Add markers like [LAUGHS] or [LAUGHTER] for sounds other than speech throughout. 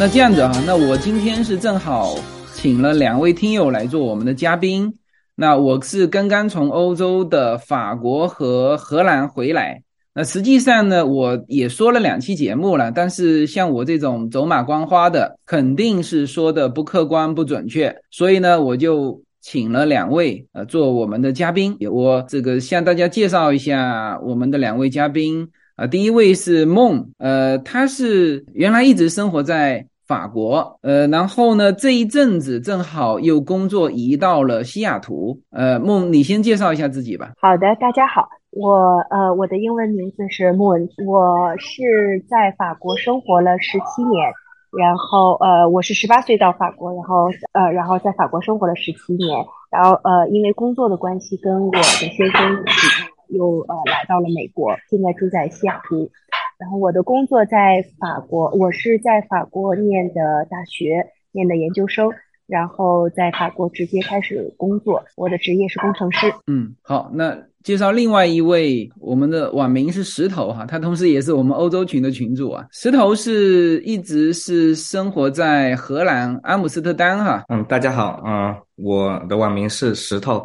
那这样子啊，那我今天是正好请了两位听友来做我们的嘉宾。那我是刚刚从欧洲的法国和荷兰回来。那实际上呢，我也说了两期节目了，但是像我这种走马观花的，肯定是说的不客观、不准确，所以呢，我就请了两位呃做我们的嘉宾。我这个向大家介绍一下我们的两位嘉宾啊，第一位是梦，呃，他是原来一直生活在法国，呃，然后呢这一阵子正好又工作移到了西雅图。呃，梦，你先介绍一下自己吧。好的，大家好。我呃，我的英文名字是 Moon，我是在法国生活了十七年，然后呃，我是十八岁到法国，然后呃，然后在法国生活了十七年，然后呃，因为工作的关系，跟我的先生一起又呃来到了美国，现在住在西雅图。然后我的工作在法国，我是在法国念的大学，念的研究生。然后在法国直接开始工作，我的职业是工程师。嗯，好，那介绍另外一位，我们的网名是石头哈，他同时也是我们欧洲群的群主啊。石头是一直是生活在荷兰阿姆斯特丹哈。嗯，大家好，嗯，我的网名是石头。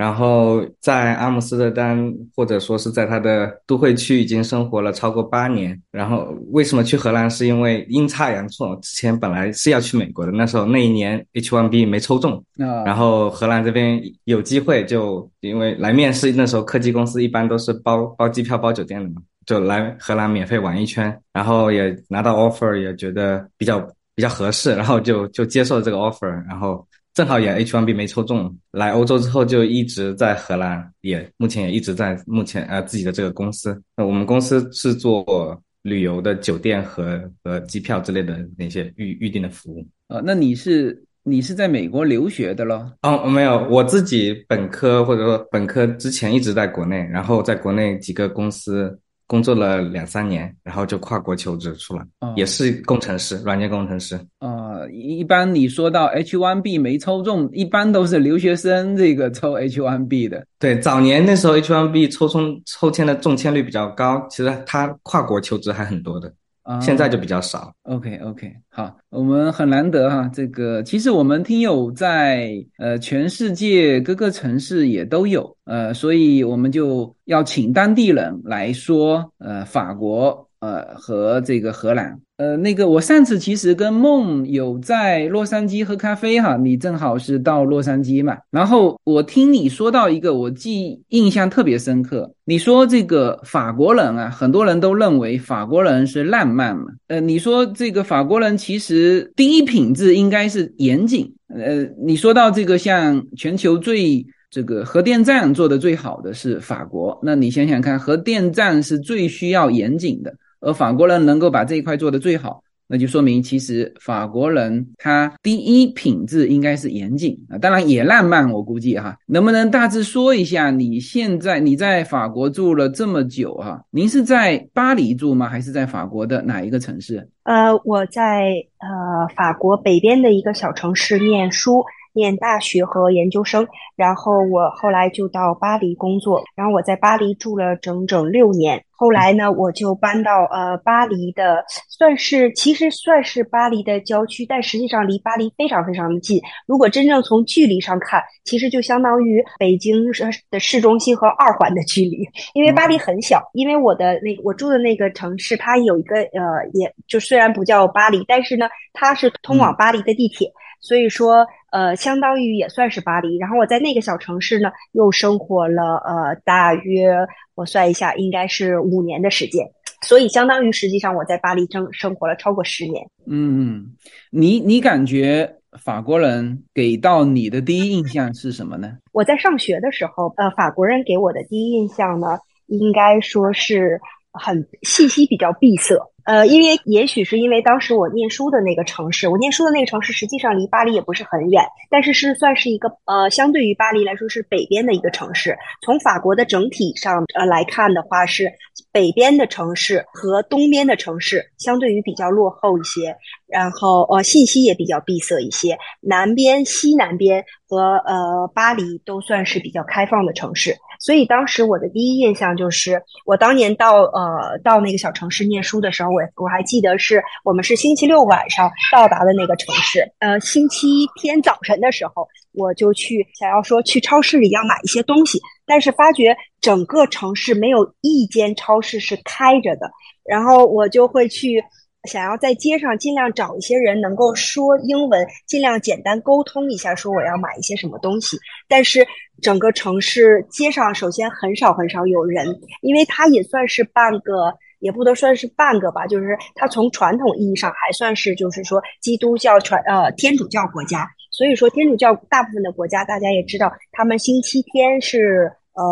然后在阿姆斯特丹，或者说是在他的都会区，已经生活了超过八年。然后为什么去荷兰？是因为阴差阳错，之前本来是要去美国的，那时候那一年 H1B 没抽中。啊。然后荷兰这边有机会，就因为来面试，那时候科技公司一般都是包包机票、包酒店的嘛，就来荷兰免费玩一圈。然后也拿到 offer，也觉得比较比较合适，然后就就接受了这个 offer，然后。正好也 H1B 没抽中，来欧洲之后就一直在荷兰，也目前也一直在目前呃自己的这个公司。那我们公司是做旅游的酒店和和机票之类的那些预预定的服务。呃，那你是你是在美国留学的咯？哦，没有，我自己本科或者说本科之前一直在国内，然后在国内几个公司。工作了两三年，然后就跨国求职出来，也是工程师，软件工程师。呃，一般你说到 H1B 没抽中，一般都是留学生这个抽 H1B 的。对，早年那时候 H1B 抽中抽签的中签率比较高，其实他跨国求职还很多的。现在就比较少。OK OK，好，我们很难得哈，这个其实我们听友在呃全世界各个城市也都有，呃，所以我们就要请当地人来说，呃，法国。呃，和这个荷兰，呃，那个我上次其实跟梦有在洛杉矶喝咖啡哈，你正好是到洛杉矶嘛，然后我听你说到一个，我记印象特别深刻，你说这个法国人啊，很多人都认为法国人是浪漫嘛，呃，你说这个法国人其实第一品质应该是严谨，呃，你说到这个像全球最这个核电站做的最好的是法国，那你想想看，核电站是最需要严谨的。而法国人能够把这一块做得最好，那就说明其实法国人他第一品质应该是严谨啊，当然也浪漫，我估计哈，能不能大致说一下你现在你在法国住了这么久哈，您是在巴黎住吗？还是在法国的哪一个城市？呃，我在呃法国北边的一个小城市念书。念大学和研究生，然后我后来就到巴黎工作，然后我在巴黎住了整整六年。后来呢，我就搬到呃巴黎的，算是其实算是巴黎的郊区，但实际上离巴黎非常非常的近。如果真正从距离上看，其实就相当于北京市的市中心和二环的距离。因为巴黎很小，因为我的那我住的那个城市，它有一个呃，也就虽然不叫巴黎，但是呢，它是通往巴黎的地铁。所以说，呃，相当于也算是巴黎。然后我在那个小城市呢，又生活了呃，大约我算一下，应该是五年的时间。所以相当于实际上我在巴黎生生活了超过十年。嗯，你你感觉法国人给到你的第一印象是什么呢？[LAUGHS] 我在上学的时候，呃，法国人给我的第一印象呢，应该说是很信息比较闭塞。呃，因为也许是因为当时我念书的那个城市，我念书的那个城市实际上离巴黎也不是很远，但是是算是一个呃，相对于巴黎来说是北边的一个城市。从法国的整体上呃来看的话，是北边的城市和东边的城市相对于比较落后一些，然后呃信息也比较闭塞一些。南边、西南边和呃巴黎都算是比较开放的城市。所以当时我的第一印象就是，我当年到呃到那个小城市念书的时候，我我还记得是我们是星期六晚上到达的那个城市。呃，星期天早晨的时候，我就去想要说去超市里要买一些东西，但是发觉整个城市没有一间超市是开着的，然后我就会去。想要在街上尽量找一些人能够说英文，尽量简单沟通一下，说我要买一些什么东西。但是整个城市街上首先很少很少有人，因为它也算是半个，也不能算是半个吧，就是它从传统意义上还算是就是说基督教传呃天主教国家。所以说天主教大部分的国家，大家也知道，他们星期天是。呃，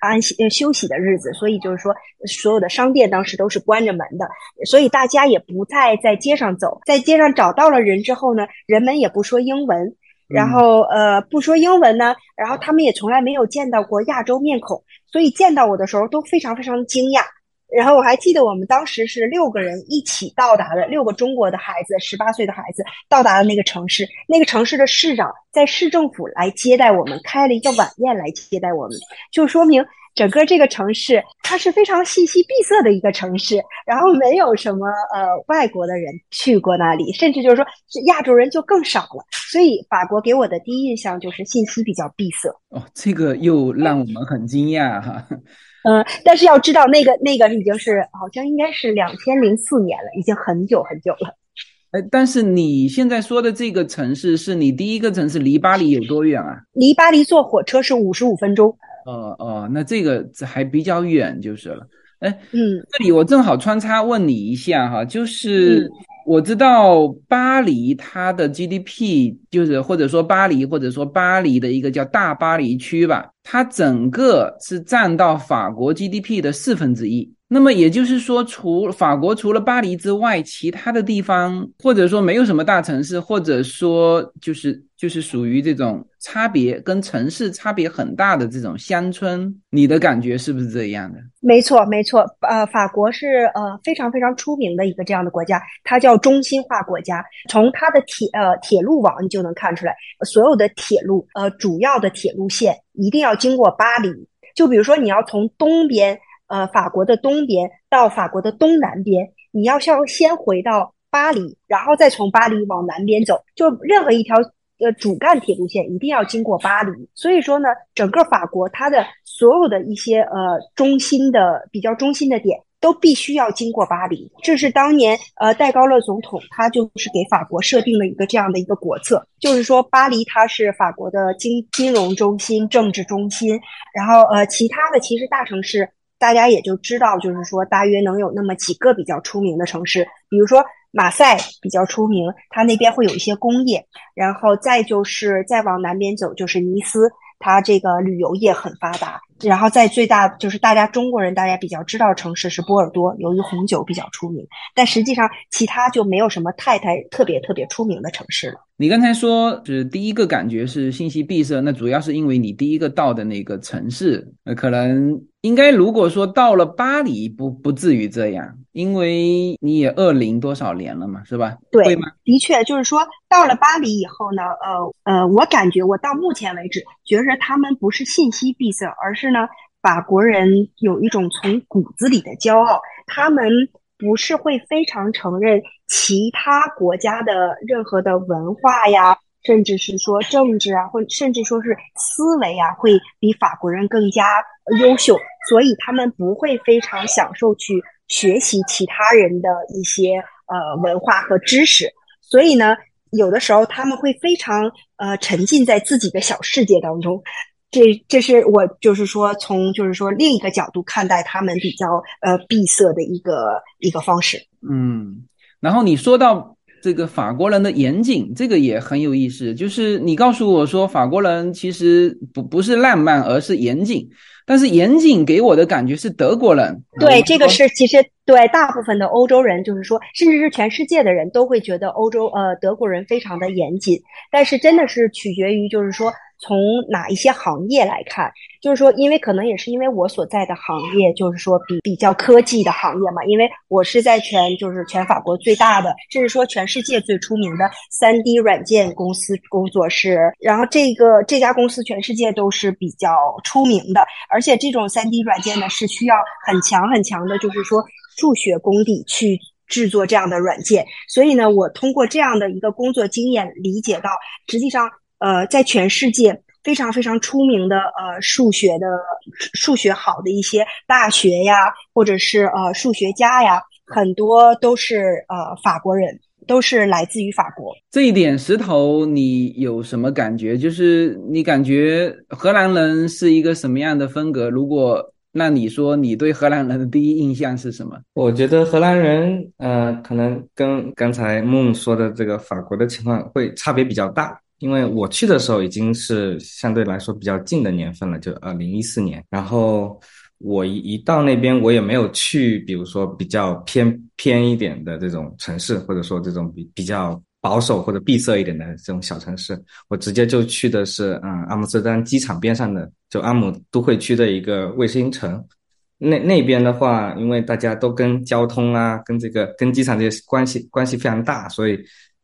安息休息的日子，所以就是说，所有的商店当时都是关着门的，所以大家也不再在街上走，在街上找到了人之后呢，人们也不说英文，然后呃不说英文呢，然后他们也从来没有见到过亚洲面孔，所以见到我的时候都非常非常惊讶。然后我还记得我们当时是六个人一起到达的，六个中国的孩子，十八岁的孩子到达了那个城市。那个城市的市长在市政府来接待我们，开了一个晚宴来接待我们，就说明整个这个城市它是非常信息闭塞的一个城市，然后没有什么呃外国的人去过那里，甚至就是说亚洲人就更少了。所以法国给我的第一印象就是信息比较闭塞。哦，这个又让我们很惊讶哈。[LAUGHS] 嗯，但是要知道，那个那个已经是好像应该是两千零四年了，已经很久很久了。哎，但是你现在说的这个城市是你第一个城市，离巴黎有多远啊？离巴黎坐火车是五十五分钟。哦哦，那这个还比较远就是了。哎，嗯，这里我正好穿插问你一下哈，就是我知道巴黎它的 GDP 就是或者说巴黎或者说巴黎的一个叫大巴黎区吧。它整个是占到法国 GDP 的四分之一，那么也就是说，除法国除了巴黎之外，其他的地方或者说没有什么大城市，或者说就是就是属于这种差别跟城市差别很大的这种乡村，你的感觉是不是这样的？没错，没错，呃，法国是呃非常非常出名的一个这样的国家，它叫中心化国家。从它的铁呃铁路网你就能看出来，所有的铁路呃主要的铁路线。一定要经过巴黎，就比如说你要从东边，呃，法国的东边到法国的东南边，你要先先回到巴黎，然后再从巴黎往南边走。就任何一条呃主干铁路线一定要经过巴黎。所以说呢，整个法国它的所有的一些呃中心的比较中心的点。都必须要经过巴黎，这是当年呃戴高乐总统他就是给法国设定了一个这样的一个国策，就是说巴黎它是法国的金金融中心、政治中心，然后呃其他的其实大城市大家也就知道，就是说大约能有那么几个比较出名的城市，比如说马赛比较出名，它那边会有一些工业，然后再就是再往南边走就是尼斯。它这个旅游业很发达，然后在最大就是大家中国人大家比较知道城市是波尔多，由于红酒比较出名，但实际上其他就没有什么太太特别特别出名的城市了。你刚才说是第一个感觉是信息闭塞，那主要是因为你第一个到的那个城市，呃，可能应该如果说到了巴黎，不不至于这样。因为你也二零多少年了嘛，是吧？对吗？的确，就是说到了巴黎以后呢，呃呃，我感觉我到目前为止，觉着他们不是信息闭塞，而是呢，法国人有一种从骨子里的骄傲，他们不是会非常承认其他国家的任何的文化呀，甚至是说政治啊，或甚至说是思维啊，会比法国人更加优秀，所以他们不会非常享受去。学习其他人的一些呃文化和知识，所以呢，有的时候他们会非常呃沉浸在自己的小世界当中。这这是我就是说从就是说另一个角度看待他们比较呃闭塞的一个一个方式。嗯，然后你说到这个法国人的严谨，这个也很有意思。就是你告诉我说，法国人其实不不是浪漫，而是严谨。但是严谨给我的感觉是德国人，对这个是其实对大部分的欧洲人，就是说，甚至是全世界的人都会觉得欧洲呃德国人非常的严谨。但是真的是取决于就是说从哪一些行业来看？就是说，因为可能也是因为我所在的行业，就是说比比较科技的行业嘛。因为我是在全就是全法国最大的，甚至说全世界最出名的三 D 软件公司工作室。然后这个这家公司全世界都是比较出名的，而且这种三 D 软件呢是需要很强很强的，就是说数学功底去制作这样的软件。所以呢，我通过这样的一个工作经验，理解到实际上呃，在全世界。非常非常出名的呃数学的数学好的一些大学呀，或者是呃数学家呀，很多都是呃法国人，都是来自于法国。这一点，石头，你有什么感觉？就是你感觉荷兰人是一个什么样的风格？如果那你说你对荷兰人的第一印象是什么？我觉得荷兰人，呃，可能跟刚才梦说的这个法国的情况会差别比较大。因为我去的时候已经是相对来说比较近的年份了，就二零一四年。然后我一一到那边，我也没有去，比如说比较偏偏一点的这种城市，或者说这种比比较保守或者闭塞一点的这种小城市。我直接就去的是嗯阿姆斯特丹机场边上的，就阿姆都会区的一个卫星城。那那边的话，因为大家都跟交通啊，跟这个跟机场这些关系关系非常大，所以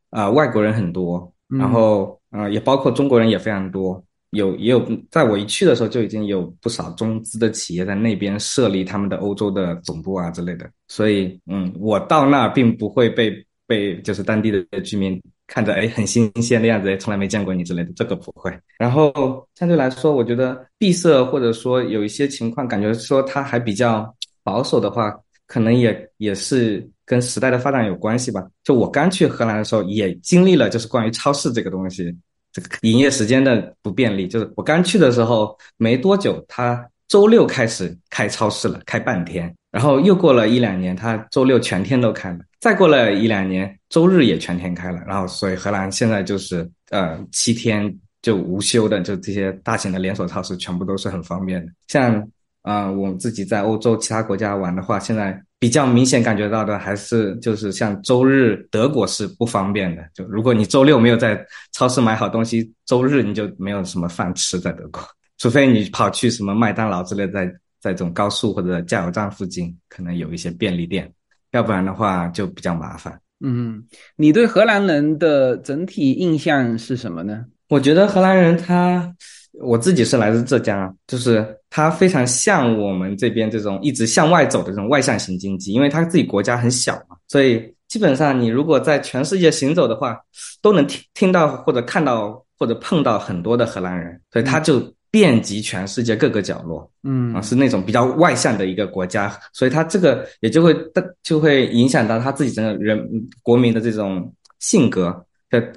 啊外国人很多，然后。啊，也包括中国人也非常多，有也有，在我一去的时候就已经有不少中资的企业在那边设立他们的欧洲的总部啊之类的，所以嗯，我到那儿并不会被被就是当地的居民看着哎很新鲜的样子，从来没见过你之类的，这个不会。然后相对来说，我觉得闭塞或者说有一些情况，感觉说它还比较保守的话，可能也也是。跟时代的发展有关系吧。就我刚去荷兰的时候，也经历了就是关于超市这个东西，这个营业时间的不便利。就是我刚去的时候没多久，他周六开始开超市了，开半天。然后又过了一两年，他周六全天都开了。再过了一两年，周日也全天开了。然后所以荷兰现在就是呃七天就无休的，就这些大型的连锁超市全部都是很方便的。像啊我们自己在欧洲其他国家玩的话，现在。比较明显感觉到的还是就是像周日德国是不方便的，就如果你周六没有在超市买好东西，周日你就没有什么饭吃在德国，[LAUGHS] 除非你跑去什么麦当劳之类，在在这种高速或者加油站附近可能有一些便利店，要不然的话就比较麻烦。嗯，你对荷兰人的整体印象是什么呢？我觉得荷兰人他。我自己是来自浙江，就是它非常像我们这边这种一直向外走的这种外向型经济，因为它自己国家很小嘛，所以基本上你如果在全世界行走的话，都能听听到或者看到或者碰到很多的荷兰人，所以它就遍及全世界各个角落，嗯。啊，是那种比较外向的一个国家，所以它这个也就会就会影响到他自己整个人国民的这种性格，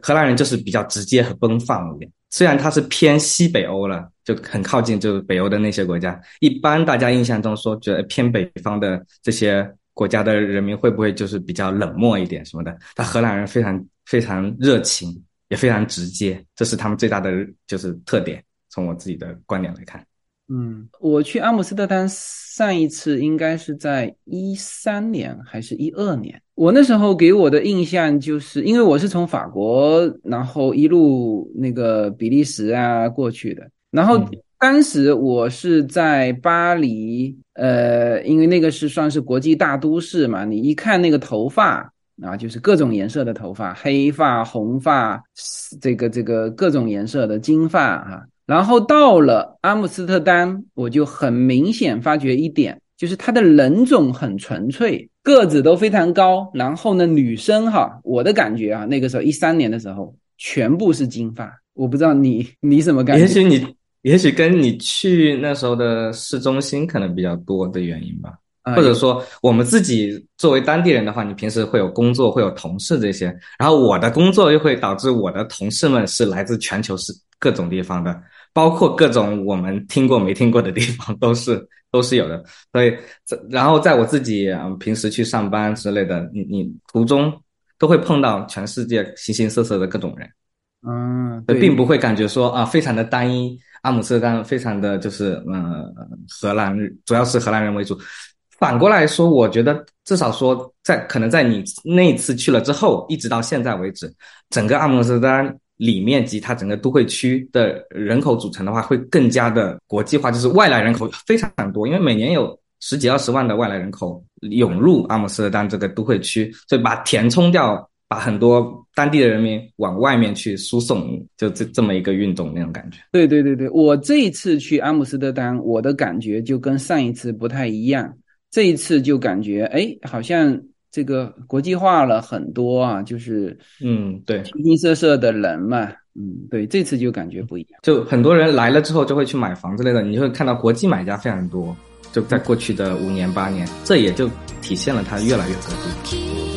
荷兰人就是比较直接和奔放一点。虽然它是偏西北欧了，就很靠近就是北欧的那些国家。一般大家印象中说，觉得偏北方的这些国家的人民会不会就是比较冷漠一点什么的？但荷兰人非常非常热情，也非常直接，这是他们最大的就是特点。从我自己的观点来看。嗯，我去阿姆斯特丹上一次应该是在一三年还是一二年？我那时候给我的印象就是，因为我是从法国，然后一路那个比利时啊过去的，然后当时我是在巴黎，呃，因为那个是算是国际大都市嘛，你一看那个头发啊，就是各种颜色的头发，黑发、红发，这个这个各种颜色的金发啊。然后到了阿姆斯特丹，我就很明显发觉一点，就是他的人种很纯粹，个子都非常高。然后呢，女生哈，我的感觉啊，那个时候一三年的时候，全部是金发。我不知道你你什么感觉？也许你，也许跟你去那时候的市中心可能比较多的原因吧。或者说，我们自己作为当地人的话，你平时会有工作，会有同事这些。然后我的工作又会导致我的同事们是来自全球是各种地方的。包括各种我们听过没听过的地方都是都是有的，所以然后在我自己平时去上班之类的，你你途中都会碰到全世界形形色色的各种人，嗯，并不会感觉说啊非常的单一，阿姆斯特丹非常的就是嗯荷兰主要是荷兰人为主，反过来说，我觉得至少说在可能在你那次去了之后，一直到现在为止，整个阿姆斯特丹。里面及它整个都会区的人口组成的话，会更加的国际化，就是外来人口非常多，因为每年有十几二十万的外来人口涌入阿姆斯特丹这个都会区，所以把填充掉。把很多当地的人民往外面去输送，就这这么一个运动那种感觉。对对对对，我这一次去阿姆斯特丹，我的感觉就跟上一次不太一样。这一次就感觉，哎，好像这个国际化了很多啊，就是嗯，对，形形色色的人嘛，嗯，对，这次就感觉不一样。就很多人来了之后就会去买房之类的，你就会看到国际买家非常多。就在过去的五年八年，这也就体现了它越来越格局。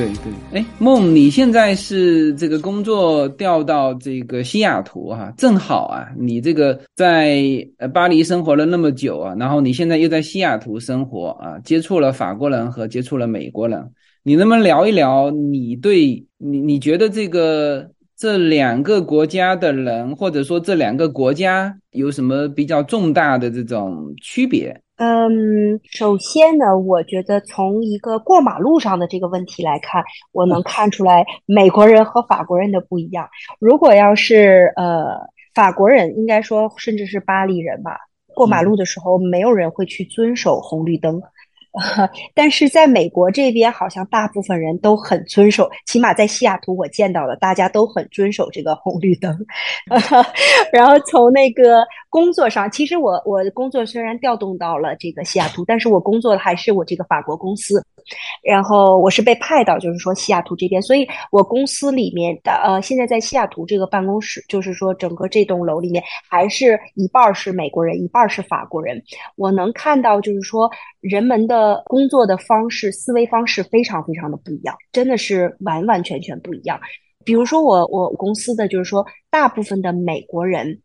对对，哎，梦，你现在是这个工作调到这个西雅图哈，正好啊，你这个在呃巴黎生活了那么久啊，然后你现在又在西雅图生活啊，接触了法国人和接触了美国人，你能不能聊一聊你对你你觉得这个这两个国家的人，或者说这两个国家有什么比较重大的这种区别？嗯，首先呢，我觉得从一个过马路上的这个问题来看，我能看出来美国人和法国人的不一样。如果要是呃法国人，应该说甚至是巴黎人吧，过马路的时候没有人会去遵守红绿灯。[LAUGHS] 但是在美国这边，好像大部分人都很遵守，起码在西雅图我见到的，大家都很遵守这个红绿灯。[LAUGHS] 然后从那个工作上，其实我我的工作虽然调动到了这个西雅图，但是我工作的还是我这个法国公司。然后我是被派到，就是说西雅图这边，所以我公司里面的呃，现在在西雅图这个办公室，就是说整个这栋楼里面，还是一半是美国人，一半是法国人。我能看到，就是说人们的。工作的方式、思维方式非常非常的不一样，真的是完完全全不一样。比如说，我我公司的就是说，大部分的美国人，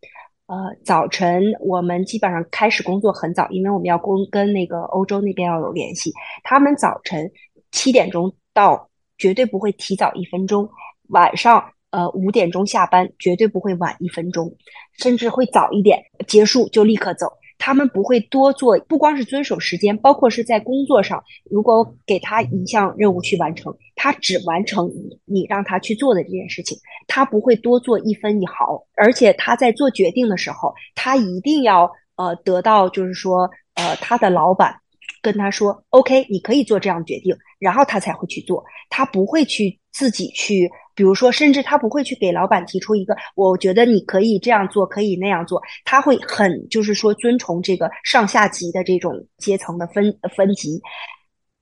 呃，早晨我们基本上开始工作很早，因为我们要跟跟那个欧洲那边要有联系。他们早晨七点钟到，绝对不会提早一分钟；晚上呃五点钟下班，绝对不会晚一分钟，甚至会早一点结束就立刻走。他们不会多做，不光是遵守时间，包括是在工作上，如果给他一项任务去完成，他只完成你你让他去做的这件事情，他不会多做一分一毫。而且他在做决定的时候，他一定要呃得到就是说呃他的老板跟他说 OK，你可以做这样决定，然后他才会去做，他不会去自己去。比如说，甚至他不会去给老板提出一个，我觉得你可以这样做，可以那样做。他会很就是说遵从这个上下级的这种阶层的分分级。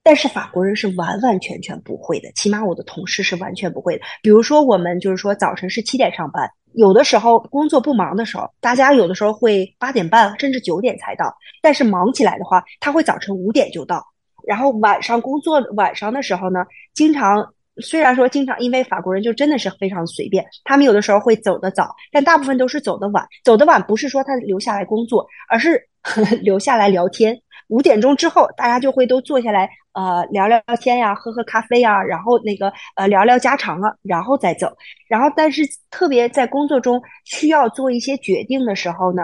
但是法国人是完完全全不会的，起码我的同事是完全不会的。比如说，我们就是说早晨是七点上班，有的时候工作不忙的时候，大家有的时候会八点半甚至九点才到。但是忙起来的话，他会早晨五点就到。然后晚上工作晚上的时候呢，经常。虽然说经常，因为法国人就真的是非常随便，他们有的时候会走得早，但大部分都是走得晚。走得晚不是说他留下来工作，而是 [LAUGHS] 留下来聊天。五点钟之后，大家就会都坐下来，呃，聊聊天呀，喝喝咖啡呀，然后那个呃聊聊家常啊，然后再走。然后，但是特别在工作中需要做一些决定的时候呢，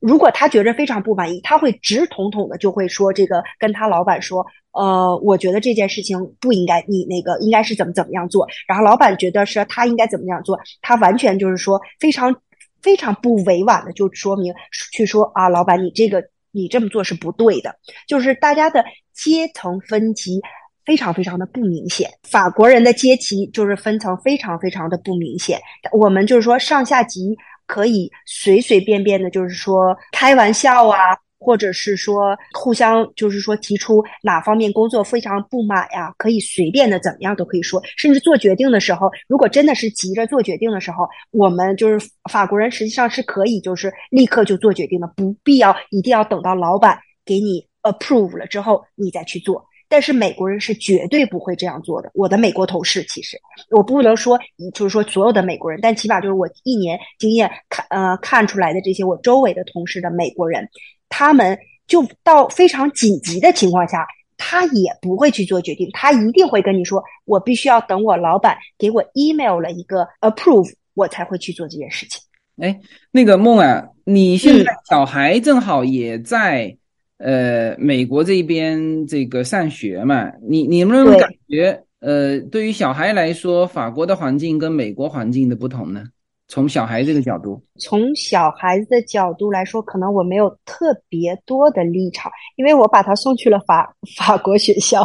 如果他觉着非常不满意，他会直统统的就会说这个，跟他老板说。呃，我觉得这件事情不应该，你那个应该是怎么怎么样做。然后老板觉得是他应该怎么样做，他完全就是说非常非常不委婉的就说明去说啊，老板你这个你这么做是不对的。就是大家的阶层分级非常非常的不明显，法国人的阶级就是分层非常非常的不明显。我们就是说上下级可以随随便便的，就是说开玩笑啊。或者是说互相就是说提出哪方面工作非常不满呀，可以随便的怎么样都可以说，甚至做决定的时候，如果真的是急着做决定的时候，我们就是法国人实际上是可以就是立刻就做决定的，不必要一定要等到老板给你 approve 了之后你再去做。但是美国人是绝对不会这样做的。我的美国同事其实我不能说就是说所有的美国人，但起码就是我一年经验看呃看出来的这些我周围的同事的美国人。他们就到非常紧急的情况下，他他也不会去做决定，他一定会跟你说，我必须要等我老板给我 email 了一个 approve，我才会去做这件事情。哎，那个梦啊，你现在小孩正好也在呃美国这边这个上学嘛？你你有没有感觉呃，对于小孩来说，法国的环境跟美国环境的不同呢？从小孩这个角度，从小孩子的角度来说，可能我没有特别多的立场，因为我把他送去了法 [LAUGHS] 法国学校。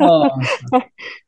哦，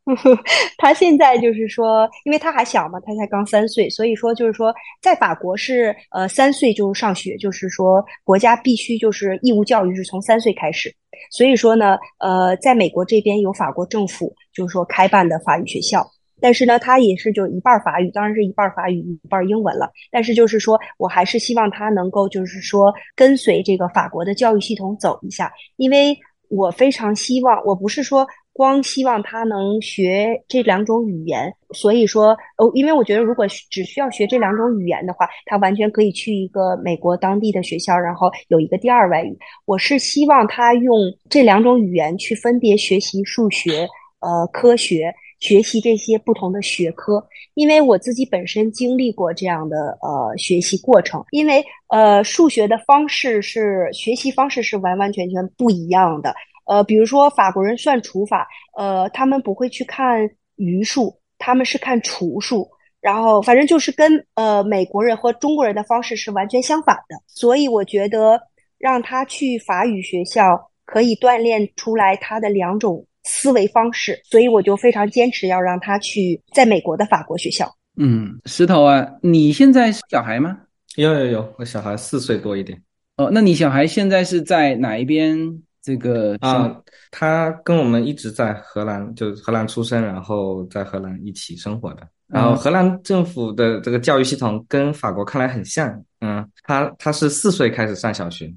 [LAUGHS] 他现在就是说，因为他还小嘛，他才刚三岁，所以说就是说，在法国是呃三岁就上学，就是说国家必须就是义务教育是从三岁开始。所以说呢，呃，在美国这边有法国政府就是说开办的法语学校。但是呢，他也是就一半法语，当然是一半法语一半英文了。但是就是说我还是希望他能够就是说跟随这个法国的教育系统走一下，因为我非常希望，我不是说光希望他能学这两种语言，所以说哦，因为我觉得如果只需要学这两种语言的话，他完全可以去一个美国当地的学校，然后有一个第二外语。我是希望他用这两种语言去分别学习数学、呃科学。学习这些不同的学科，因为我自己本身经历过这样的呃学习过程。因为呃数学的方式是学习方式是完完全全不一样的。呃，比如说法国人算除法，呃，他们不会去看余数，他们是看除数。然后反正就是跟呃美国人和中国人的方式是完全相反的。所以我觉得让他去法语学校，可以锻炼出来他的两种。思维方式，所以我就非常坚持要让他去在美国的法国学校。嗯，石头啊，你现在是小孩吗？有有有，我小孩四岁多一点。哦，那你小孩现在是在哪一边？这个啊，他跟我们一直在荷兰，就荷兰出生，然后在荷兰一起生活的。然后荷兰政府的这个教育系统跟法国看来很像。嗯，他他是四岁开始上小学，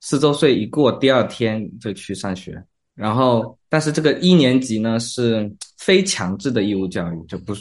四周岁一过，第二天就去上学。然后，但是这个一年级呢是非强制的义务教育，就不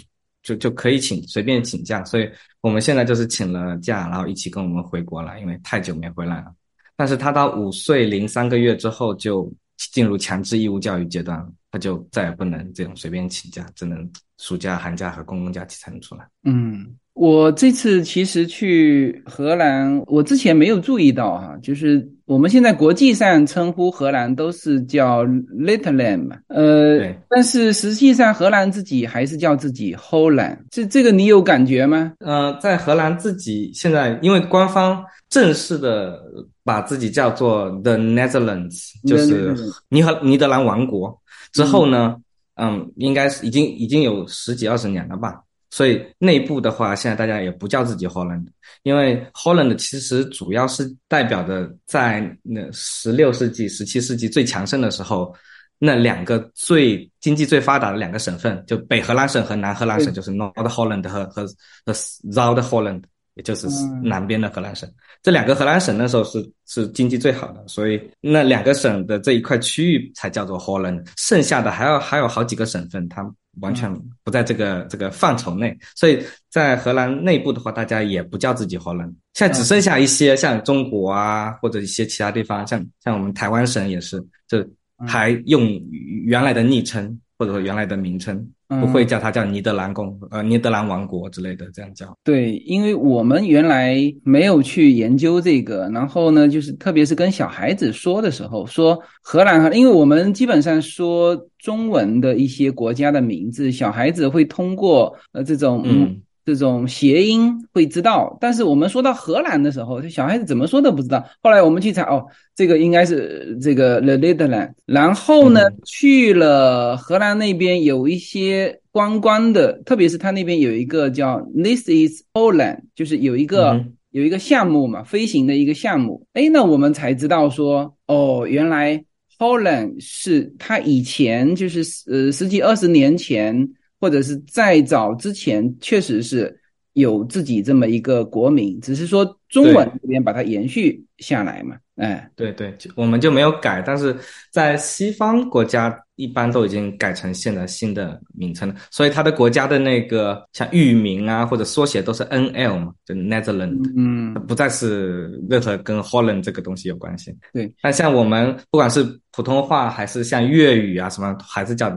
就就可以请随便请假，所以我们现在就是请了假，然后一起跟我们回国了，因为太久没回来了。但是他到五岁零三个月之后就进入强制义务教育阶段了，他就再也不能这种随便请假，只能暑假、寒假和公共假期才能出来。嗯。我这次其实去荷兰，我之前没有注意到哈，就是我们现在国际上称呼荷兰都是叫嘛，呃，但是实际上荷兰自己还是叫自己 Holland，这这个你有感觉吗？呃，在荷兰自己现在因为官方正式的把自己叫做 The Netherlands，就是尼和尼德兰王国之后呢，嗯，应该是已经已经有十几二十年了吧。所以内部的话，现在大家也不叫自己 Holland，因为 Holland 其实主要是代表的在那十六世纪、十七世纪最强盛的时候，那两个最经济最发达的两个省份，就北荷兰省和南荷兰省，就是 North Holland 和和和 South Holland，也就是南边的荷兰省。这两个荷兰省那时候是是经济最好的，所以那两个省的这一块区域才叫做 Holland，剩下的还有还有好几个省份，它。完全不在这个这个范畴内，所以在荷兰内部的话，大家也不叫自己荷兰。现在只剩下一些像中国啊，或者一些其他地方，像像我们台湾省也是，就还用原来的昵称或者说原来的名称。不会叫它叫尼德兰公，呃，尼德兰王国之类的这样叫。对，因为我们原来没有去研究这个，然后呢，就是特别是跟小孩子说的时候，说荷兰哈，因为我们基本上说中文的一些国家的名字，小孩子会通过呃这种嗯。这种谐音会知道，但是我们说到荷兰的时候，这小孩子怎么说都不知道。后来我们去查，哦，这个应该是这个 The Netherlands。然后呢，去了荷兰那边有一些观光的，特别是他那边有一个叫 This is Holland，就是有一个有一个项目嘛，飞行的一个项目。哎，那我们才知道说，哦，原来 Holland 是他以前就是呃十几二十年前。或者是再早之前，确实是有自己这么一个国名，只是说中文这边把它延续下来嘛。哎，对对，我们就没有改。但是在西方国家一般都已经改成现在新的名称了。所以它的国家的那个像域名啊或者缩写都是 NL 嘛，就 Netherlands，嗯，不再是任何跟 Holland 这个东西有关系。对，但像我们不管是普通话还是像粤语啊什么，还是叫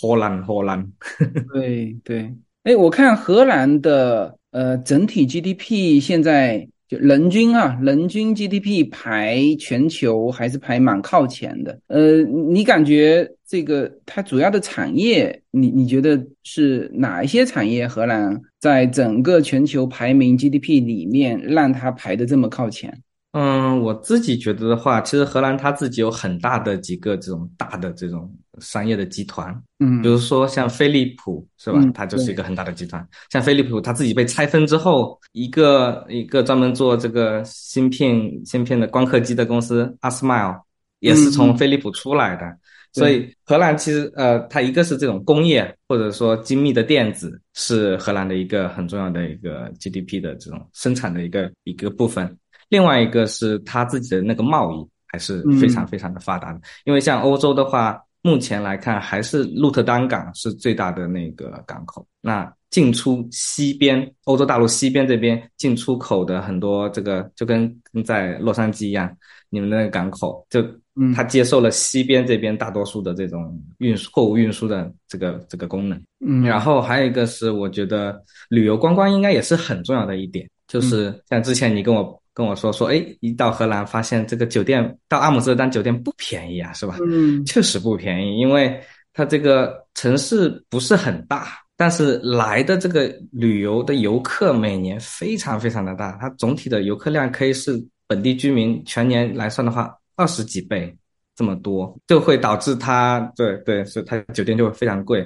荷兰荷兰。对对，哎，我看荷兰的呃整体 GDP 现在。就人均啊，人均 GDP 排全球还是排蛮靠前的。呃，你感觉这个它主要的产业，你你觉得是哪一些产业？荷兰在整个全球排名 GDP 里面让它排的这么靠前？嗯，我自己觉得的话，其实荷兰它自己有很大的几个这种大的这种商业的集团，嗯，比如说像飞利浦是吧？它就是一个很大的集团。像飞利浦，它自己被拆分之后，一个一个专门做这个芯片芯片的光刻机的公司阿斯麦尔，也是从飞利浦出来的。所以荷兰其实呃，它一个是这种工业或者说精密的电子，是荷兰的一个很重要的一个 GDP 的这种生产的一个一个部分。另外一个是它自己的那个贸易还是非常非常的发达的，因为像欧洲的话，目前来看还是鹿特丹港是最大的那个港口。那进出西边，欧洲大陆西边这边进出口的很多这个就跟跟在洛杉矶一样，你们那个港口就，它接受了西边这边大多数的这种运输货物运输的这个这个功能。嗯，然后还有一个是，我觉得旅游观光应该也是很重要的一点，就是像之前你跟我。跟我说说，哎，一到荷兰发现这个酒店到阿姆斯特丹酒店不便宜啊，是吧？嗯，确实不便宜，因为它这个城市不是很大，但是来的这个旅游的游客每年非常非常的大，它总体的游客量可以是本地居民全年来算的话二十几倍这么多，就会导致它对对所以它酒店就会非常贵，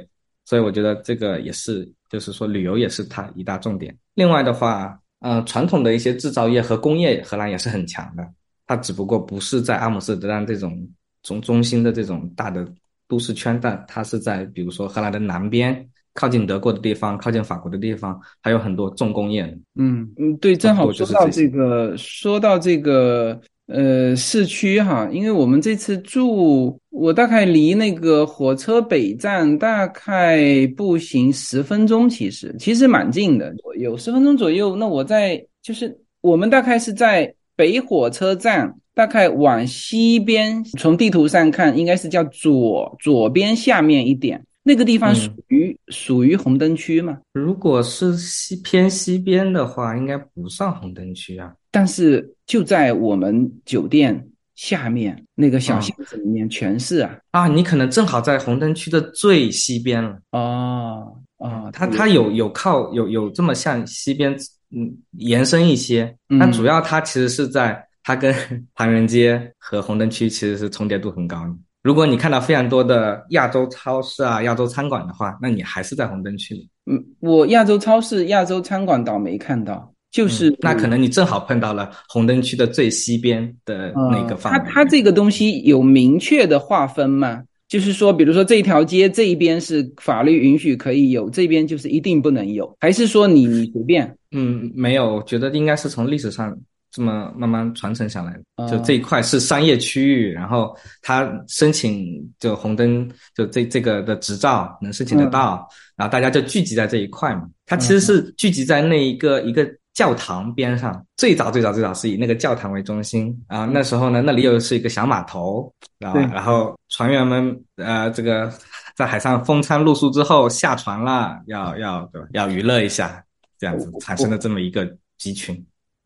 所以我觉得这个也是，就是说旅游也是它一大重点。另外的话。呃，传统的一些制造业和工业，荷兰也是很强的。它只不过不是在阿姆斯特丹这种中中心的这种大的都市圈，但它是在比如说荷兰的南边，靠近德国的地方，靠近法国的地方，还有很多重工业。嗯嗯，对，正好说到这个，说到这个。呃，市区哈，因为我们这次住，我大概离那个火车北站大概步行十分钟，其实其实蛮近的，有十分钟左右。那我在就是我们大概是在北火车站，大概往西边，从地图上看应该是叫左左边下面一点。那个地方属于属于红灯区吗？如果是西偏西边的话，应该不算红灯区啊。但是就在我们酒店下面那个小巷子里面，全是啊啊！你可能正好在红灯区的最西边了哦哦，它它有有靠有有这么向西边嗯延伸一些，但主要它其实是在它跟 [LAUGHS] 唐人街和红灯区其实是重叠度很高的。如果你看到非常多的亚洲超市啊、亚洲餐馆的话，那你还是在红灯区里。嗯，我亚洲超市、亚洲餐馆倒没看到，就是那可能你正好碰到了红灯区的最西边的那个范围。它它这个东西有明确的划分吗？就是说，比如说这一条街这一边是法律允许可以有，这边就是一定不能有，还是说你你随便？嗯，没有，我觉得应该是从历史上。这么慢慢传承下来的，就这一块是商业区域，然后他申请就红灯，就这这个的执照能申请得到，然后大家就聚集在这一块嘛。它其实是聚集在那一个一个教堂边上，最早最早最早是以那个教堂为中心啊。那时候呢，那里又是一个小码头，然后然后船员们呃这个在海上风餐露宿之后下船了，要要对吧？要娱乐一下，这样子产生了这么一个集群。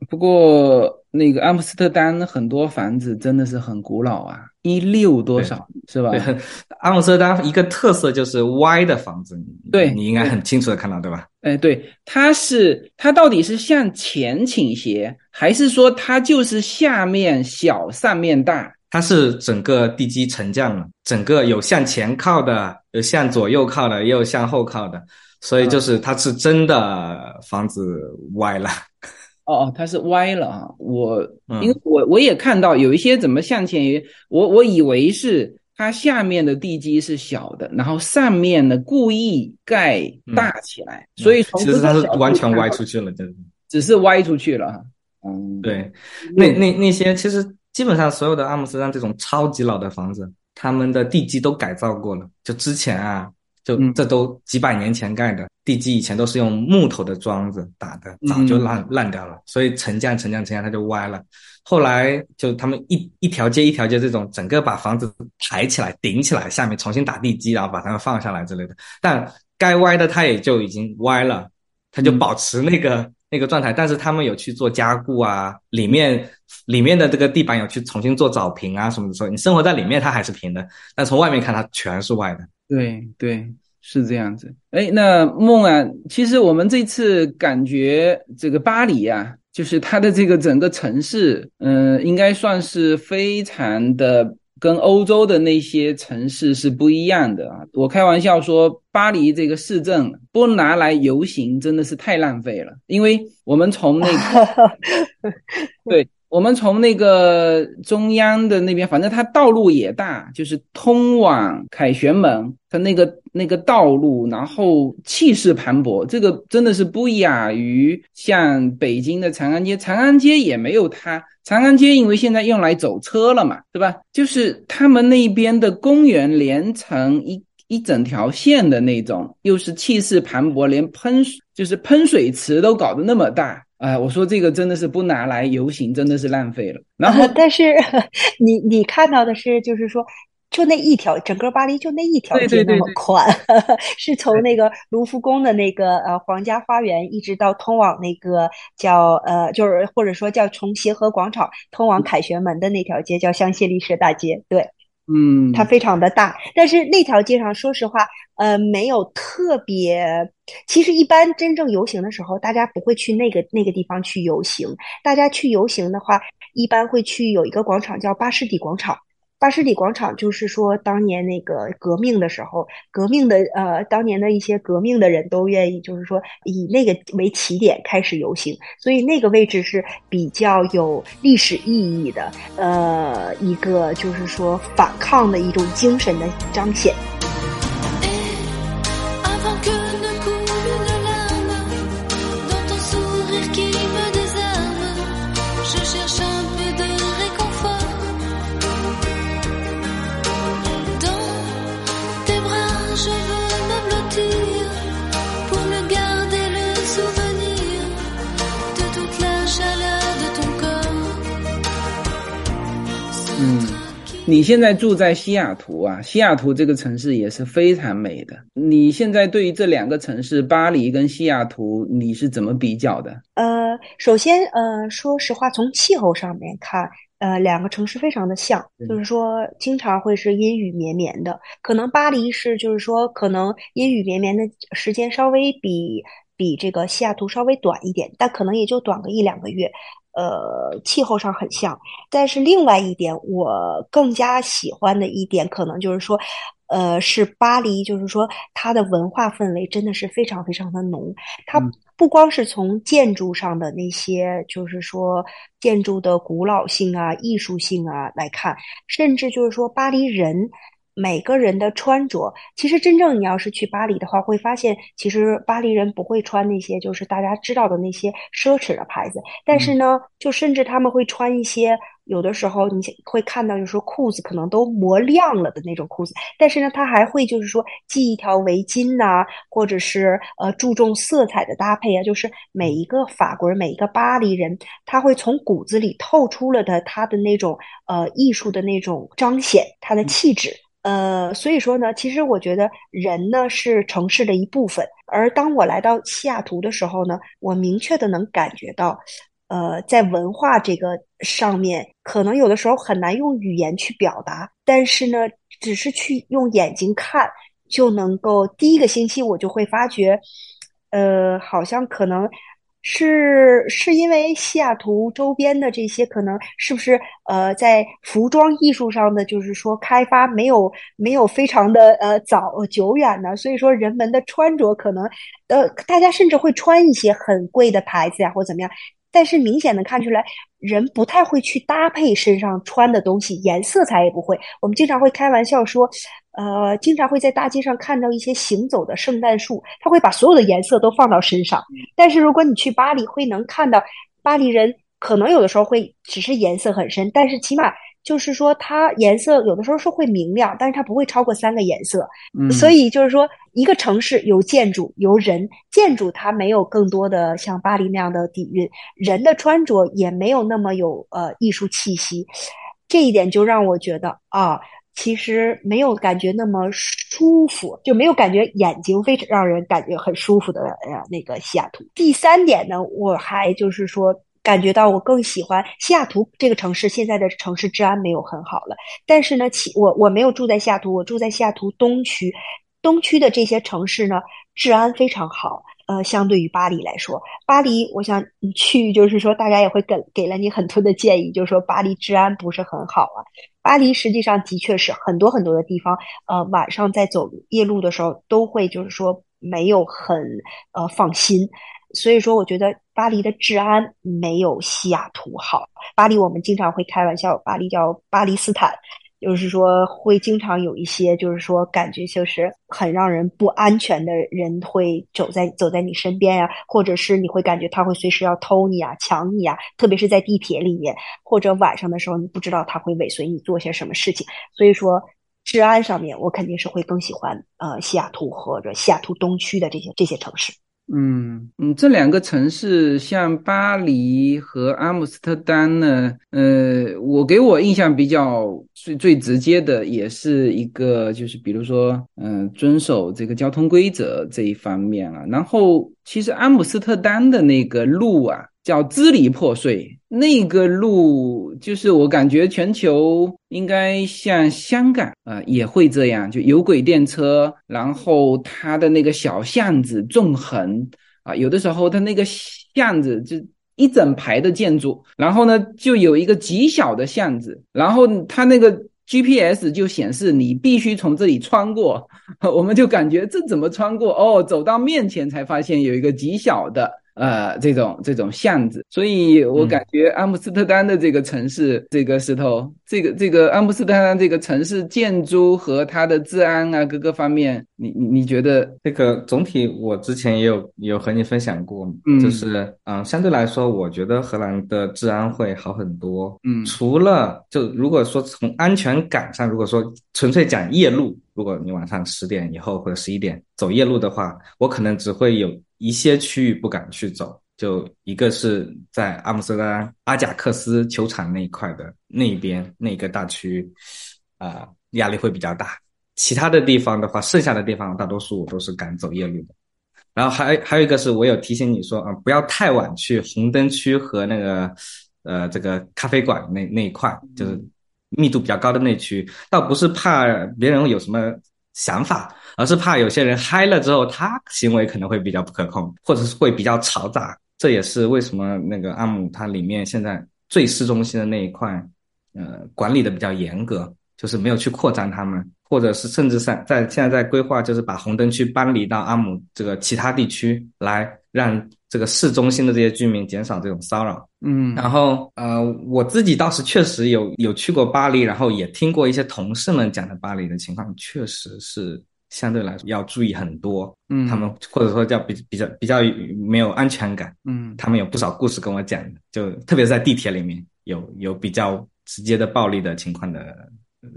不过，那个阿姆斯特丹很多房子真的是很古老啊，一六多少是吧？对，阿姆斯特丹一个特色就是歪的房子，对你应该很清楚的看到，对吧？哎，对，它是它到底是向前倾斜，还是说它就是下面小上面大？它是整个地基沉降了，整个有向前靠的，有向左右靠的，也有向后靠的，所以就是它是真的房子歪了。哦哦，它是歪了啊！我因为我我也看到有一些怎么向前我我以为是它下面的地基是小的，然后上面呢故意盖大起来，所以从其实它是完全歪出去了，真的只是歪出去了。嗯，对，那那那些其实基本上所有的阿姆斯特丹这种超级老的房子，他们的地基都改造过了。就之前啊，就这都几百年前盖的地基，以前都是用木头的桩子打的，早就烂烂掉了，所以沉降、沉降、沉降，它就歪了。后来就他们一一条街一条街这种，整个把房子抬起来、顶起来，下面重新打地基，然后把它们放下来之类的。但该歪的它也就已经歪了，它就保持那个那个状态。但是他们有去做加固啊，里面里面的这个地板有去重新做找平啊什么的。时候你生活在里面它还是平的，但从外面看它全是歪的。对对，是这样子。哎，那梦啊，其实我们这次感觉这个巴黎啊。就是它的这个整个城市，嗯，应该算是非常的跟欧洲的那些城市是不一样的啊。我开玩笑说，巴黎这个市政不拿来游行真的是太浪费了，因为我们从那个 [LAUGHS] 对。我们从那个中央的那边，反正它道路也大，就是通往凯旋门，它那个那个道路，然后气势磅礴，这个真的是不亚于像北京的长安街。长安街也没有它，长安街因为现在用来走车了嘛，对吧？就是他们那边的公园连成一一整条线的那种，又是气势磅礴，连喷就是喷水池都搞得那么大。哎，我说这个真的是不拿来游行，真的是浪费了。然后，[LAUGHS] 但是你你看到的是，就是说，就那一条，整个巴黎就那一条街那么宽，[LAUGHS] 是从那个卢浮宫的那个呃皇家花园，一直到通往那个叫呃，就是或者说叫从协和广场通往凯旋门的那条街，叫香榭丽舍大街。对。嗯，它非常的大，但是那条街上，说实话，呃，没有特别。其实一般真正游行的时候，大家不会去那个那个地方去游行。大家去游行的话，一般会去有一个广场叫巴士底广场。巴士底广场就是说，当年那个革命的时候，革命的呃，当年的一些革命的人都愿意，就是说以那个为起点开始游行，所以那个位置是比较有历史意义的，呃，一个就是说反抗的一种精神的彰显。你现在住在西雅图啊？西雅图这个城市也是非常美的。你现在对于这两个城市，巴黎跟西雅图，你是怎么比较的？呃，首先，呃，说实话，从气候上面看，呃，两个城市非常的像，就是说经常会是阴雨绵绵的。可能巴黎是，就是说可能阴雨绵绵的时间稍微比比这个西雅图稍微短一点，但可能也就短个一两个月。呃，气候上很像，但是另外一点，我更加喜欢的一点，可能就是说，呃，是巴黎，就是说它的文化氛围真的是非常非常的浓。它不光是从建筑上的那些，就是说建筑的古老性啊、艺术性啊来看，甚至就是说巴黎人。每个人的穿着，其实真正你要是去巴黎的话，会发现其实巴黎人不会穿那些就是大家知道的那些奢侈的牌子，但是呢，就甚至他们会穿一些有的时候你会看到，就是说裤子可能都磨亮了的那种裤子，但是呢，他还会就是说系一条围巾呐，或者是呃注重色彩的搭配啊，就是每一个法国人，每一个巴黎人，他会从骨子里透出了的他的那种呃艺术的那种彰显，他的气质。呃，所以说呢，其实我觉得人呢是城市的一部分。而当我来到西雅图的时候呢，我明确的能感觉到，呃，在文化这个上面，可能有的时候很难用语言去表达，但是呢，只是去用眼睛看，就能够第一个星期我就会发觉，呃，好像可能。是是因为西雅图周边的这些可能是不是呃在服装艺术上的就是说开发没有没有非常的呃早久远呢？所以说人们的穿着可能呃大家甚至会穿一些很贵的牌子呀或怎么样，但是明显的看出来人不太会去搭配身上穿的东西，颜色彩也不会。我们经常会开玩笑说。呃，经常会在大街上看到一些行走的圣诞树，他会把所有的颜色都放到身上。但是如果你去巴黎，会能看到巴黎人可能有的时候会只是颜色很深，但是起码就是说它颜色有的时候是会明亮，但是它不会超过三个颜色。嗯，所以就是说，一个城市有建筑有人，建筑它没有更多的像巴黎那样的底蕴，人的穿着也没有那么有呃艺术气息，这一点就让我觉得啊。其实没有感觉那么舒服，就没有感觉眼睛非常让人感觉很舒服的呃那个西雅图。第三点呢，我还就是说感觉到我更喜欢西雅图这个城市。现在的城市治安没有很好了，但是呢，其我我没有住在西雅图，我住在西雅图东区，东区的这些城市呢，治安非常好。呃，相对于巴黎来说，巴黎，我想你去，就是说，大家也会给给了你很多的建议，就是说巴黎治安不是很好啊。巴黎实际上的确是很多很多的地方，呃，晚上在走夜路的时候都会就是说没有很呃放心，所以说我觉得巴黎的治安没有西雅图好。巴黎我们经常会开玩笑，巴黎叫巴黎斯坦。就是说，会经常有一些，就是说，感觉就是很让人不安全的人会走在走在你身边呀，或者是你会感觉他会随时要偷你啊、抢你啊，特别是在地铁里面或者晚上的时候，你不知道他会尾随你做些什么事情。所以说，治安上面，我肯定是会更喜欢呃西雅图或者西雅图东区的这些这些城市。嗯嗯，这两个城市像巴黎和阿姆斯特丹呢，呃，我给我印象比较最最直接的，也是一个就是比如说，嗯，遵守这个交通规则这一方面啊。然后其实阿姆斯特丹的那个路啊。叫支离破碎，那个路就是我感觉全球应该像香港啊也会这样，就有轨电车，然后它的那个小巷子纵横啊，有的时候它那个巷子就一整排的建筑，然后呢就有一个极小的巷子，然后它那个 GPS 就显示你必须从这里穿过，[LAUGHS] 我们就感觉这怎么穿过？哦，走到面前才发现有一个极小的。呃，这种这种巷子，所以我感觉阿姆斯特丹的这个城市，这个石头，这个这个阿姆斯特丹这个城市建筑和它的治安啊，各个方面，你你你觉得？这个总体，我之前也有有和你分享过，就是嗯，相对来说，我觉得荷兰的治安会好很多。嗯，除了就如果说从安全感上，如果说纯粹讲夜路，如果你晚上十点以后或者十一点走夜路的话，我可能只会有。一些区域不敢去走，就一个是在阿姆斯特丹阿贾克斯球场那一块的那边那个大区，啊，压力会比较大。其他的地方的话，剩下的地方大多数我都是敢走夜路的。然后还还有一个是我有提醒你说啊，不要太晚去红灯区和那个呃这个咖啡馆那那一块，就是密度比较高的那区，倒不是怕别人有什么想法。而是怕有些人嗨了之后，他行为可能会比较不可控，或者是会比较嘈杂。这也是为什么那个阿姆它里面现在最市中心的那一块，呃，管理的比较严格，就是没有去扩张他们，或者是甚至在在现在在规划，就是把红灯区搬离到阿姆这个其他地区，来让这个市中心的这些居民减少这种骚扰。嗯，然后呃，我自己倒是确实有有去过巴黎，然后也听过一些同事们讲的巴黎的情况，确实是。相对来说要注意很多，嗯，他们或者说叫比比较比较没有安全感，嗯，他们有不少故事跟我讲，就特别是在地铁里面有有比较直接的暴力的情况的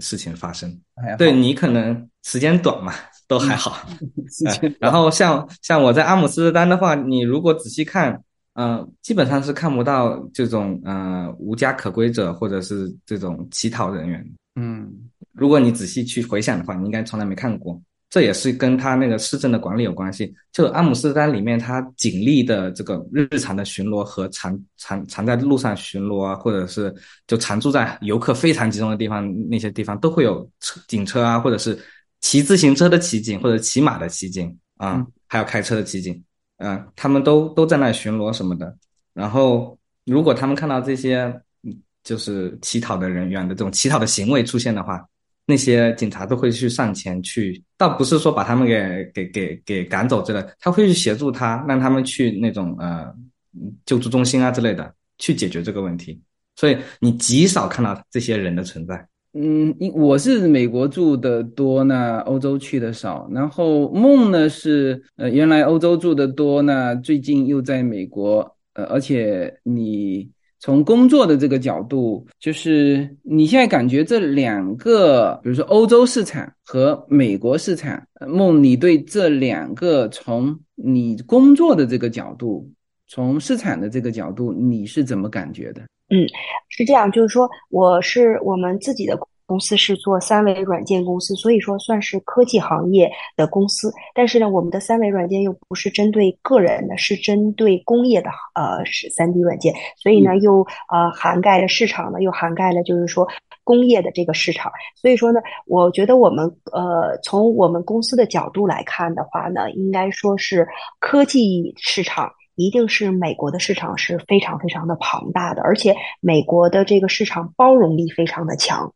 事情发生。对你可能时间短嘛，[LAUGHS] 都还好。[LAUGHS] 然后像像我在阿姆斯特丹的话，你如果仔细看，嗯，基本上是看不到这种呃无家可归者或者是这种乞讨人员。嗯，如果你仔细去回想的话，你应该从来没看过。这也是跟他那个市政的管理有关系。就阿姆斯特丹里面，他警力的这个日常的巡逻和常常常在路上巡逻啊，或者是就常住在游客非常集中的地方，那些地方都会有车警车啊，或者是骑自行车的骑警或者骑马的骑警啊，还有开车的骑警，嗯，他们都都在那巡逻什么的。然后，如果他们看到这些就是乞讨的人员的这种乞讨的行为出现的话，那些警察都会去上前去，倒不是说把他们给给给给赶走之类，他会去协助他，让他们去那种呃救助中心啊之类的去解决这个问题。所以你极少看到这些人的存在。嗯，我是美国住的多，那欧洲去的少。然后梦呢是呃原来欧洲住的多，那最近又在美国，呃而且你。从工作的这个角度，就是你现在感觉这两个，比如说欧洲市场和美国市场，梦，你对这两个从你工作的这个角度，从市场的这个角度，你是怎么感觉的？嗯，是这样，就是说，我是我们自己的。公司是做三维软件公司，所以说算是科技行业的公司。但是呢，我们的三维软件又不是针对个人的，是针对工业的，呃，是三 D 软件。所以呢，又呃涵盖了市场呢，又涵盖了就是说工业的这个市场。所以说呢，我觉得我们呃从我们公司的角度来看的话呢，应该说是科技市场一定是美国的市场是非常非常的庞大的，而且美国的这个市场包容力非常的强。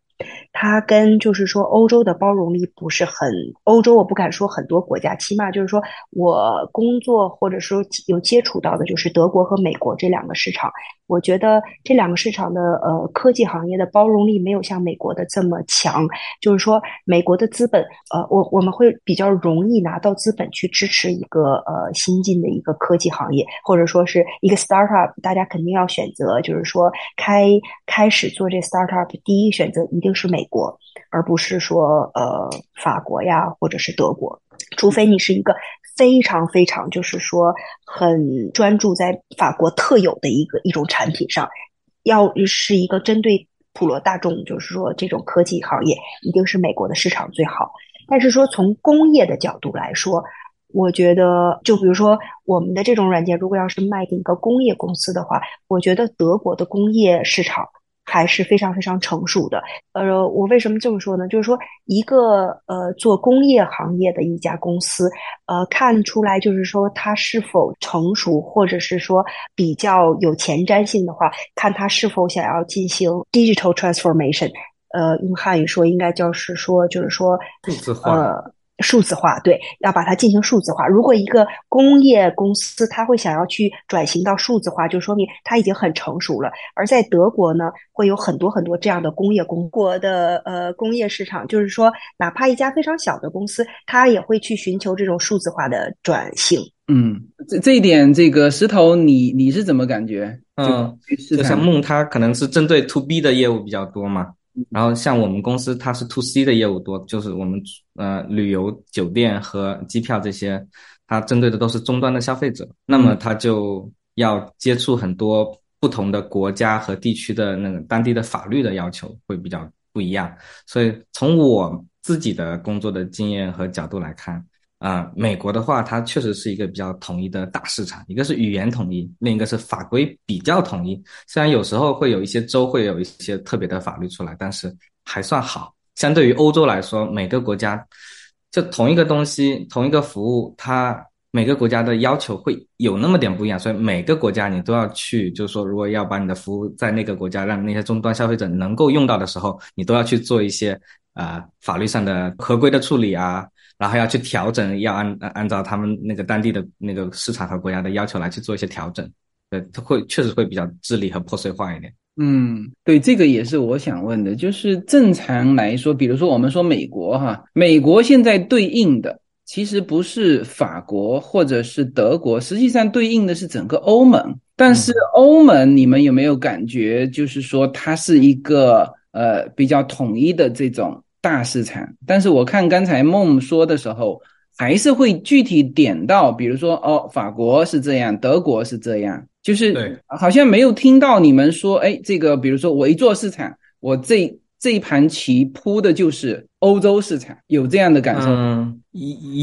它跟就是说欧洲的包容力不是很，欧洲我不敢说很多国家，起码就是说我工作或者说有接触到的，就是德国和美国这两个市场。我觉得这两个市场的呃科技行业的包容力没有像美国的这么强，就是说美国的资本呃我我们会比较容易拿到资本去支持一个呃新进的一个科技行业，或者说是一个 startup，大家肯定要选择就是说开开始做这 startup，第一选择一定是美国，而不是说呃法国呀或者是德国，除非你是一个。非常非常，就是说很专注在法国特有的一个一种产品上，要是一个针对普罗大众，就是说这种科技行业，一定是美国的市场最好。但是说从工业的角度来说，我觉得就比如说我们的这种软件，如果要是卖给一个工业公司的话，我觉得德国的工业市场。还是非常非常成熟的。呃，我为什么这么说呢？就是说，一个呃做工业行业的一家公司，呃，看出来就是说它是否成熟，或者是说比较有前瞻性的话，看它是否想要进行 digital transformation。呃，用汉语说应该就是说，就是说数字化。数字化，对，要把它进行数字化。如果一个工业公司它会想要去转型到数字化，就说明它已经很成熟了。而在德国呢，会有很多很多这样的工业公国的呃工业市场，就是说，哪怕一家非常小的公司，它也会去寻求这种数字化的转型。嗯，这这一点，这个石头，你你是怎么感觉？嗯，就像梦，它可能是针对 to B 的业务比较多嘛。然后像我们公司，它是 to C 的业务多，就是我们呃旅游酒店和机票这些，它针对的都是终端的消费者，那么它就要接触很多不同的国家和地区的那个当地的法律的要求会比较不一样，所以从我自己的工作的经验和角度来看。啊，美国的话，它确实是一个比较统一的大市场，一个是语言统一，另一个是法规比较统一。虽然有时候会有一些州会有一些特别的法律出来，但是还算好。相对于欧洲来说，每个国家就同一个东西、同一个服务，它每个国家的要求会有那么点不一样，所以每个国家你都要去，就是说，如果要把你的服务在那个国家让那些终端消费者能够用到的时候，你都要去做一些啊法律上的合规的处理啊。然后要去调整，要按按照他们那个当地的那个市场和国家的要求来去做一些调整，对，它会确实会比较智力和破碎化一点。嗯，对，这个也是我想问的，就是正常来说，比如说我们说美国哈，美国现在对应的其实不是法国或者是德国，实际上对应的是整个欧盟。但是欧盟，你们有没有感觉，就是说它是一个呃比较统一的这种？大市场，但是我看刚才梦说的时候，还是会具体点到，比如说哦，法国是这样，德国是这样，就是好像没有听到你们说，哎，这个比如说我一做市场，我这这一盘棋铺的就是欧洲市场，有这样的感受？嗯，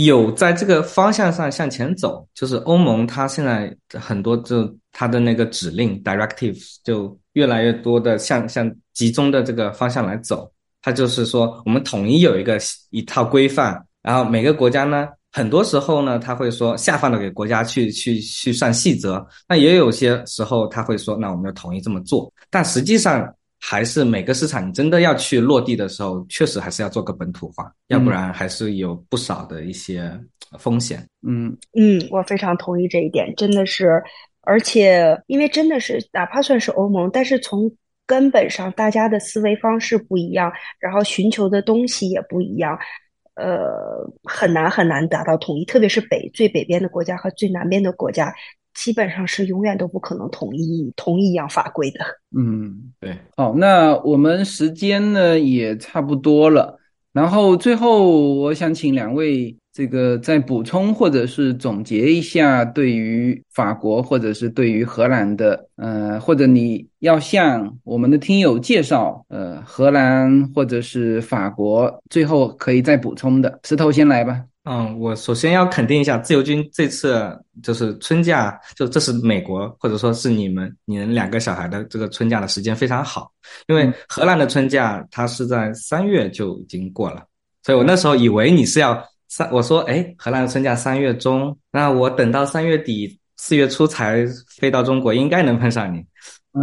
有在这个方向上向前走，就是欧盟它现在很多就它的那个指令 directives 就越来越多的向向集中的这个方向来走。它就是说，我们统一有一个一套规范，然后每个国家呢，很多时候呢，他会说下放的给国家去去去算细则。那也有些时候他会说，那我们就统一这么做。但实际上还是每个市场你真的要去落地的时候，确实还是要做个本土化，要不然还是有不少的一些风险。嗯嗯，我非常同意这一点，真的是，而且因为真的是哪怕算是欧盟，但是从根本上，大家的思维方式不一样，然后寻求的东西也不一样，呃，很难很难达到统一。特别是北最北边的国家和最南边的国家，基本上是永远都不可能统一同一样法规的。嗯，对。好，那我们时间呢也差不多了，然后最后我想请两位。这个再补充或者是总结一下，对于法国或者是对于荷兰的，呃，或者你要向我们的听友介绍，呃，荷兰或者是法国，最后可以再补充的，石头先来吧。嗯，我首先要肯定一下，自由军这次就是春假，就这是美国或者说是你们你们两个小孩的这个春假的时间非常好，因为荷兰的春假它是在三月就已经过了，所以我那时候以为你是要。三，我说，哎，荷兰的春假三月中，那我等到三月底四月初才飞到中国，应该能碰上你。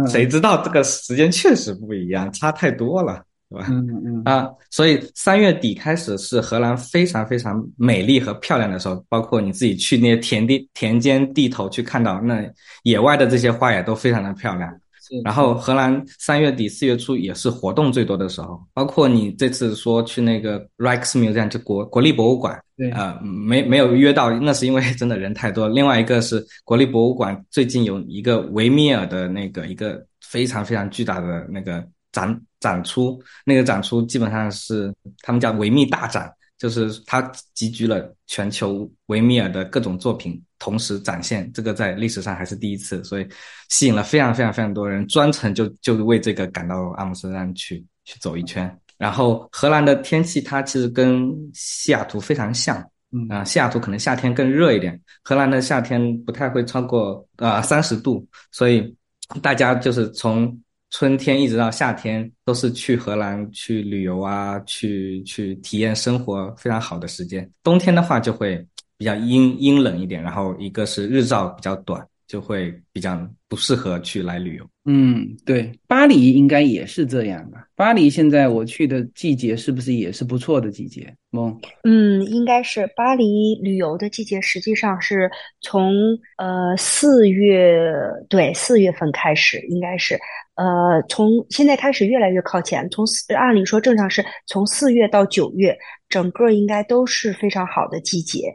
谁知道这个时间确实不一样，差太多了，对吧？嗯嗯啊，所以三月底开始是荷兰非常非常美丽和漂亮的时候，包括你自己去那些田地、田间地头去看到那野外的这些花也都非常的漂亮。然后荷兰三月底四月初也是活动最多的时候，包括你这次说去那个 Rijksmuseum 就国国立博物馆，对啊，没没有约到，那是因为真的人太多。另外一个是国立博物馆最近有一个维米尔的那个一个非常非常巨大的那个展展出，那个展出基本上是他们叫维密大展。就是它集聚了全球维米尔的各种作品，同时展现，这个在历史上还是第一次，所以吸引了非常非常非常多人，专程就就为这个赶到阿姆斯特丹去去走一圈。然后荷兰的天气它其实跟西雅图非常像，嗯啊，西雅图可能夏天更热一点，荷兰的夏天不太会超过呃三十度，所以大家就是从。春天一直到夏天都是去荷兰去旅游啊，去去体验生活非常好的时间。冬天的话就会比较阴阴冷一点，然后一个是日照比较短，就会比较不适合去来旅游。嗯，对，巴黎应该也是这样吧？巴黎现在我去的季节是不是也是不错的季节？梦，嗯，应该是巴黎旅游的季节，实际上是从呃四月对四月份开始，应该是。呃，从现在开始越来越靠前。从四按理说正常是从四月到九月，整个应该都是非常好的季节。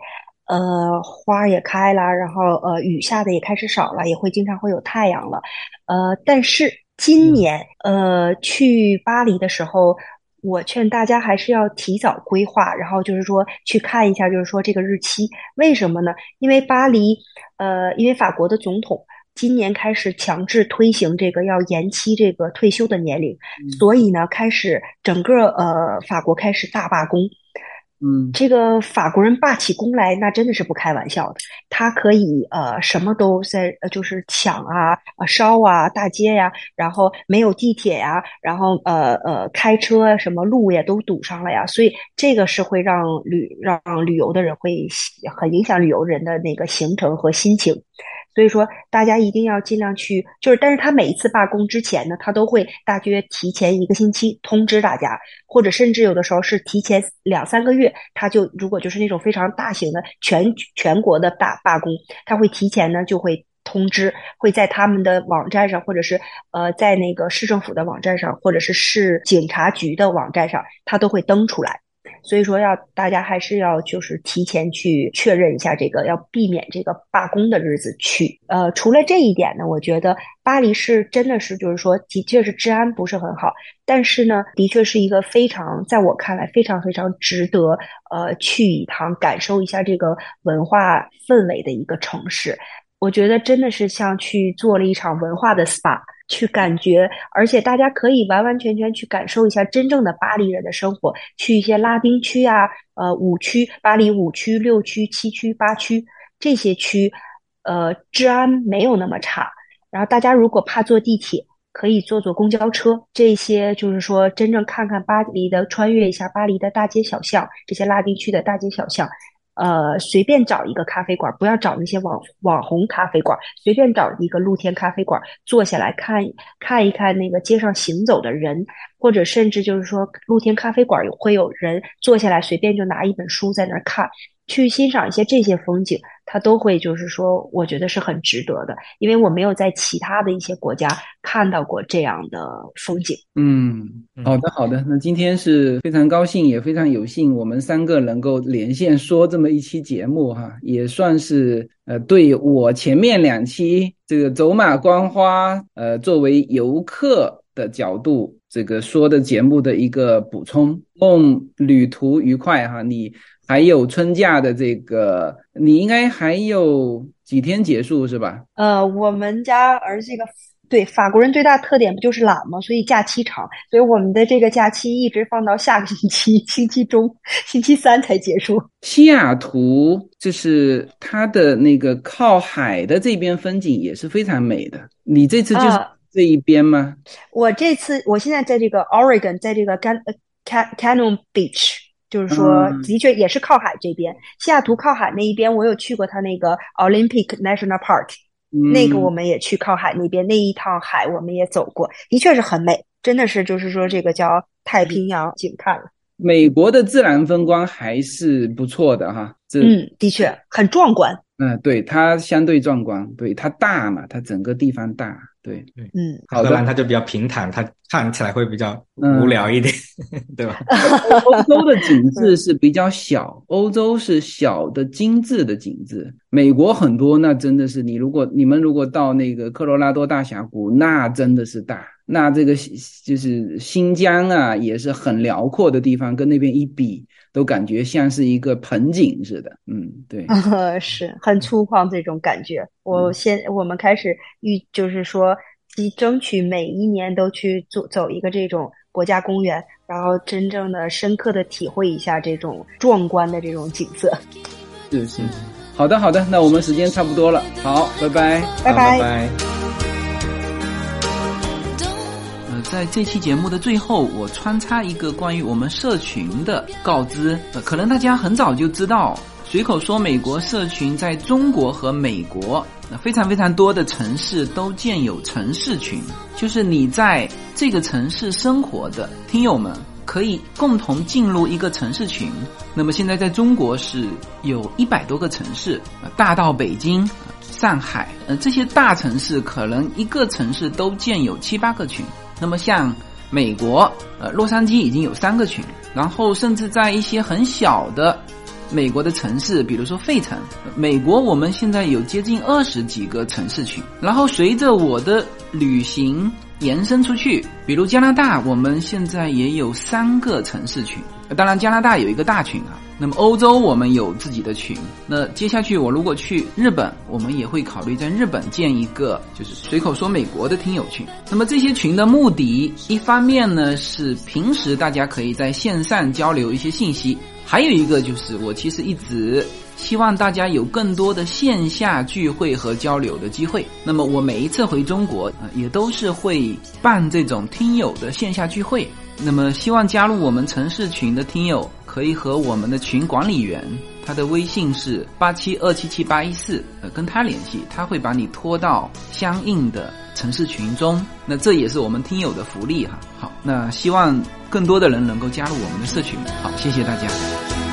呃，花也开了，然后呃，雨下的也开始少了，也会经常会有太阳了。呃，但是今年呃去巴黎的时候，我劝大家还是要提早规划，然后就是说去看一下，就是说这个日期。为什么呢？因为巴黎呃，因为法国的总统。今年开始强制推行这个要延期这个退休的年龄，所以呢，开始整个呃法国开始大罢工。嗯，这个法国人罢起工来，那真的是不开玩笑的。他可以呃什么都在呃，就是抢啊、啊烧啊、大街呀，然后没有地铁呀，然后呃呃开车什么路也都堵上了呀，所以这个是会让旅让旅游的人会很影响旅游人的那个行程和心情。所以说，大家一定要尽量去，就是，但是他每一次罢工之前呢，他都会大约提前一个星期通知大家，或者甚至有的时候是提前两三个月，他就如果就是那种非常大型的全全国的大罢工，他会提前呢就会通知，会在他们的网站上，或者是呃在那个市政府的网站上，或者是市警察局的网站上，他都会登出来。所以说，要大家还是要就是提前去确认一下这个，要避免这个罢工的日子去。呃，除了这一点呢，我觉得巴黎是真的是就是说，的确是治安不是很好，但是呢，的确是一个非常在我看来非常非常值得呃去一趟感受一下这个文化氛围的一个城市。我觉得真的是像去做了一场文化的 SPA。去感觉，而且大家可以完完全全去感受一下真正的巴黎人的生活。去一些拉丁区啊，呃，五区，巴黎五区、六区、七区、八区这些区，呃，治安没有那么差。然后大家如果怕坐地铁，可以坐坐公交车。这些就是说，真正看看巴黎的，穿越一下巴黎的大街小巷，这些拉丁区的大街小巷。呃，随便找一个咖啡馆，不要找那些网网红咖啡馆，随便找一个露天咖啡馆，坐下来看看一看那个街上行走的人，或者甚至就是说，露天咖啡馆会有人坐下来，随便就拿一本书在那儿看，去欣赏一些这些风景，他都会就是说，我觉得是很值得的，因为我没有在其他的一些国家看到过这样的风景。嗯，好的，好的。那今天是非常高兴，也非常有幸，我们三个能够连线说这么一期节目哈，也算是呃，对我前面两期这个走马观花，呃，作为游客的角度这个说的节目的一个补充。梦旅途愉快哈，你。还有春假的这个，你应该还有几天结束是吧？呃，我们家儿子这个对法国人最大特点不就是懒吗？所以假期长，所以我们的这个假期一直放到下个星期星期中，星期三才结束。西雅图就是它的那个靠海的这边风景也是非常美的。你这次就是这一边吗？我这次我现在在这个 Oregon，在这个 Can Canyon Beach。就是说，的确也是靠海这边，西雅图靠海那一边，我有去过它那个 Olympic National Park，那个我们也去靠海那边那一趟海我们也走过，的确是很美，真的是就是说这个叫太平洋景看了。美国的自然风光还是不错的哈，这嗯，的确很壮观。嗯，对，它相对壮观，对它大嘛，它整个地方大。对对，嗯，荷兰它就比较平坦，它看起来会比较无聊一点，[LAUGHS] 对吧？[LAUGHS] 欧洲的景致是比较小，欧洲是小的精致的景致。美国很多，那真的是你如果你们如果到那个科罗拉多大峡谷，那真的是大。那这个就是新疆啊，也是很辽阔的地方，跟那边一比，都感觉像是一个盆景似的。嗯，对，[LAUGHS] 是很粗犷这种感觉。我先，我们开始预，就是说，即争取每一年都去走走一个这种国家公园，然后真正的深刻的体会一下这种壮观的这种景色。是是，好的好的，那我们时间差不多了，好，拜拜，拜拜。在这期节目的最后，我穿插一个关于我们社群的告知。呃，可能大家很早就知道，随口说美国社群在中国和美国，非常非常多的城市都建有城市群，就是你在这个城市生活的听友们可以共同进入一个城市群。那么现在在中国是有一百多个城市，大到北京、上海，呃，这些大城市可能一个城市都建有七八个群。那么像美国，呃，洛杉矶已经有三个群，然后甚至在一些很小的美国的城市，比如说费城，美国我们现在有接近二十几个城市群。然后随着我的旅行延伸出去，比如加拿大，我们现在也有三个城市群。当然，加拿大有一个大群啊。那么欧洲我们有自己的群，那接下去我如果去日本，我们也会考虑在日本建一个，就是随口说美国的听友群。那么这些群的目的，一方面呢是平时大家可以在线上交流一些信息，还有一个就是我其实一直希望大家有更多的线下聚会和交流的机会。那么我每一次回中国，呃，也都是会办这种听友的线下聚会。那么希望加入我们城市群的听友。可以和我们的群管理员，他的微信是八七二七七八一四，呃，跟他联系，他会把你拖到相应的城市群中。那这也是我们听友的福利哈。好，那希望更多的人能够加入我们的社群。好，谢谢大家。